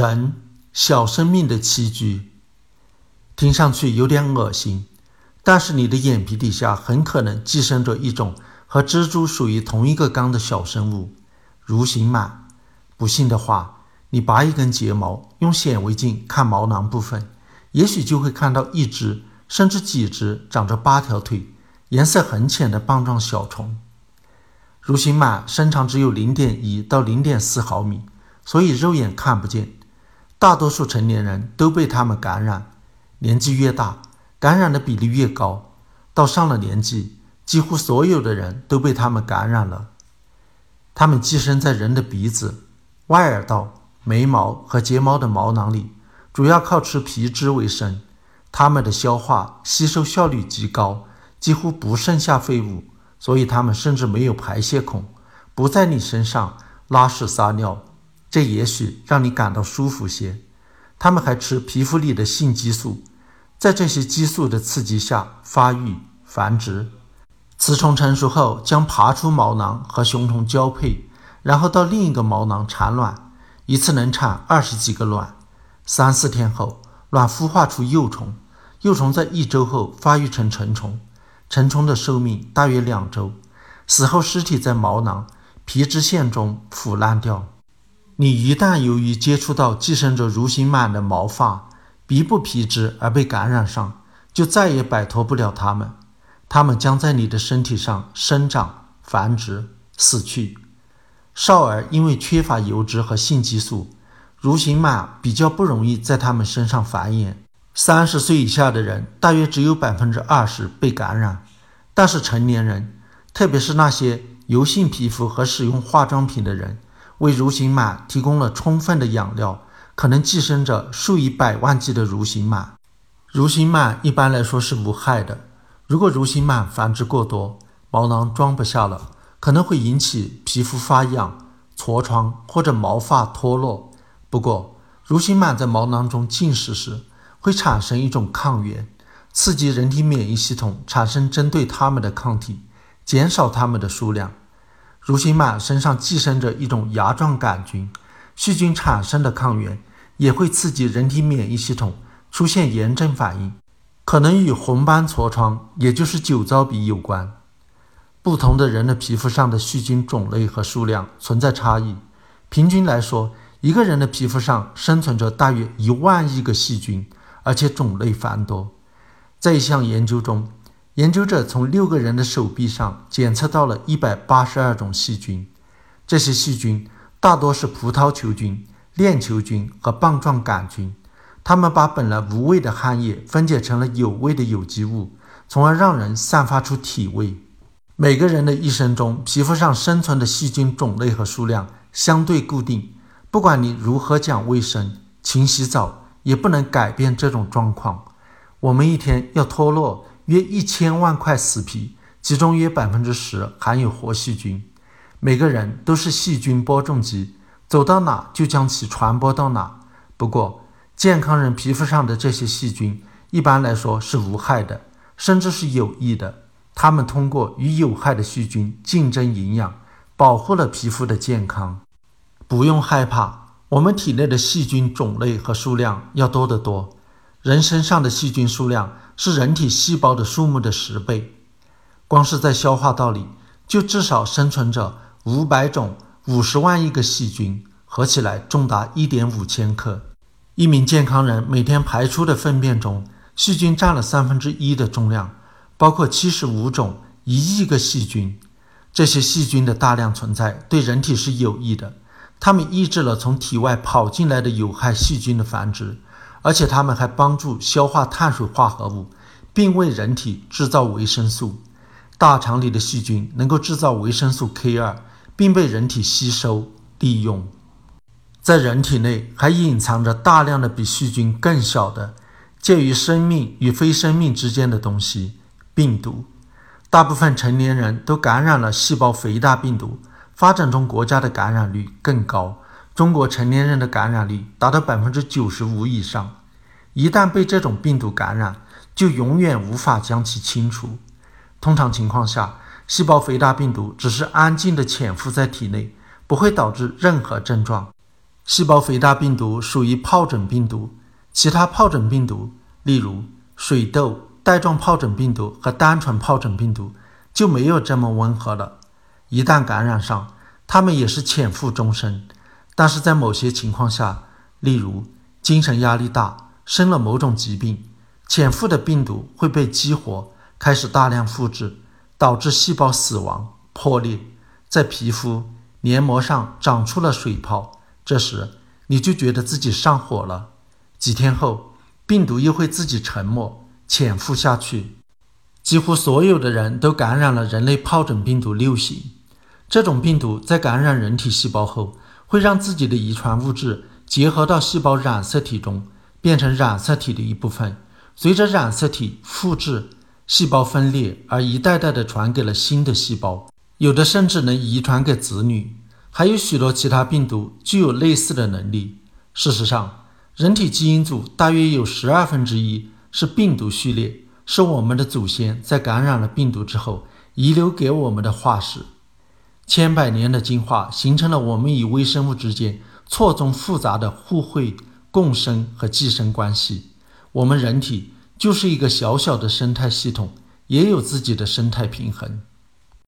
人，小生命的栖居，听上去有点恶心，但是你的眼皮底下很可能寄生着一种和蜘蛛属于同一个纲的小生物——蠕形螨。不信的话，你拔一根睫毛，用显微镜看毛囊部分，也许就会看到一只甚至几只长着八条腿、颜色很浅的棒状小虫。蠕形螨身长只有零点一到零点四毫米，所以肉眼看不见。大多数成年人都被他们感染，年纪越大，感染的比例越高。到上了年纪，几乎所有的人都被他们感染了。它们寄生在人的鼻子、外耳道、眉毛和睫毛的毛囊里，主要靠吃皮脂为生。它们的消化吸收效率极高，几乎不剩下废物，所以它们甚至没有排泄孔，不在你身上拉屎撒尿。这也许让你感到舒服些。它们还吃皮肤里的性激素，在这些激素的刺激下发育繁殖。雌虫成熟后将爬出毛囊和雄虫交配，然后到另一个毛囊产卵，一次能产二十几个卵。三四天后，卵孵化出幼虫，幼虫在一周后发育成成虫，成虫的寿命大约两周，死后尸体在毛囊皮脂腺中腐烂掉。你一旦由于接触到寄生着蠕形螨的毛发、鼻部皮脂而被感染上，就再也摆脱不了它们。它们将在你的身体上生长、繁殖、死去。少儿因为缺乏油脂和性激素，蠕形螨比较不容易在他们身上繁衍。三十岁以下的人大约只有百分之二十被感染，但是成年人，特别是那些油性皮肤和使用化妆品的人。为蠕形螨提供了充分的养料，可能寄生着数以百万计的蠕形螨。蠕形螨一般来说是无害的。如果蠕形螨繁殖过多，毛囊装不下了，可能会引起皮肤发痒、痤疮或者毛发脱落。不过，蠕形螨在毛囊中进食时，会产生一种抗原，刺激人体免疫系统产生针对它们的抗体，减少它们的数量。蠕形螨身上寄生着一种芽状杆菌，细菌产生的抗原也会刺激人体免疫系统出现炎症反应，可能与红斑痤疮，也就是酒糟鼻有关。不同的人的皮肤上的细菌种类和数量存在差异，平均来说，一个人的皮肤上生存着大约一万亿个细菌，而且种类繁多。在一项研究中。研究者从六个人的手臂上检测到了一百八十二种细菌，这些细菌大多是葡萄球菌、链球菌和棒状杆菌。它们把本来无味的汗液分解成了有味的有机物，从而让人散发出体味。每个人的一生中，皮肤上生存的细菌种类和数量相对固定，不管你如何讲卫生、勤洗澡，也不能改变这种状况。我们一天要脱落。约一千万块死皮，其中约百分之十含有活细菌。每个人都是细菌播种机，走到哪就将其传播到哪。不过，健康人皮肤上的这些细菌一般来说是无害的，甚至是有益的。它们通过与有害的细菌竞争营养，保护了皮肤的健康。不用害怕，我们体内的细菌种类和数量要多得多。人身上的细菌数量。是人体细胞的数目的十倍，光是在消化道里，就至少生存着五百种、五十万亿个细菌，合起来重达一点五千克。一名健康人每天排出的粪便中，细菌占了三分之一的重量，包括七十五种、一亿个细菌。这些细菌的大量存在对人体是有益的，它们抑制了从体外跑进来的有害细菌的繁殖。而且它们还帮助消化碳水化合物，并为人体制造维生素。大肠里的细菌能够制造维生素 K 二，并被人体吸收利用。在人体内还隐藏着大量的比细菌更小的、介于生命与非生命之间的东西——病毒。大部分成年人都感染了细胞肥大病毒，发展中国家的感染率更高。中国成年人的感染率达到百分之九十五以上，一旦被这种病毒感染，就永远无法将其清除。通常情况下，细胞肥大病毒只是安静地潜伏在体内，不会导致任何症状。细胞肥大病毒属于疱疹病毒，其他疱疹病毒，例如水痘、带状疱疹病毒和单纯疱疹病毒，就没有这么温和了。一旦感染上，它们也是潜伏终生。但是在某些情况下，例如精神压力大、生了某种疾病，潜伏的病毒会被激活，开始大量复制，导致细胞死亡、破裂，在皮肤黏膜上长出了水泡。这时，你就觉得自己上火了。几天后，病毒又会自己沉默、潜伏下去。几乎所有的人都感染了人类疱疹病毒六型。这种病毒在感染人体细胞后，会让自己的遗传物质结合到细胞染色体中，变成染色体的一部分。随着染色体复制、细胞分裂，而一代代的传给了新的细胞，有的甚至能遗传给子女。还有许多其他病毒具有类似的能力。事实上，人体基因组大约有十二分之一是病毒序列，是我们的祖先在感染了病毒之后遗留给我们的化石。千百年的进化形成了我们与微生物之间错综复杂的互惠共生和寄生关系。我们人体就是一个小小的生态系统，也有自己的生态平衡。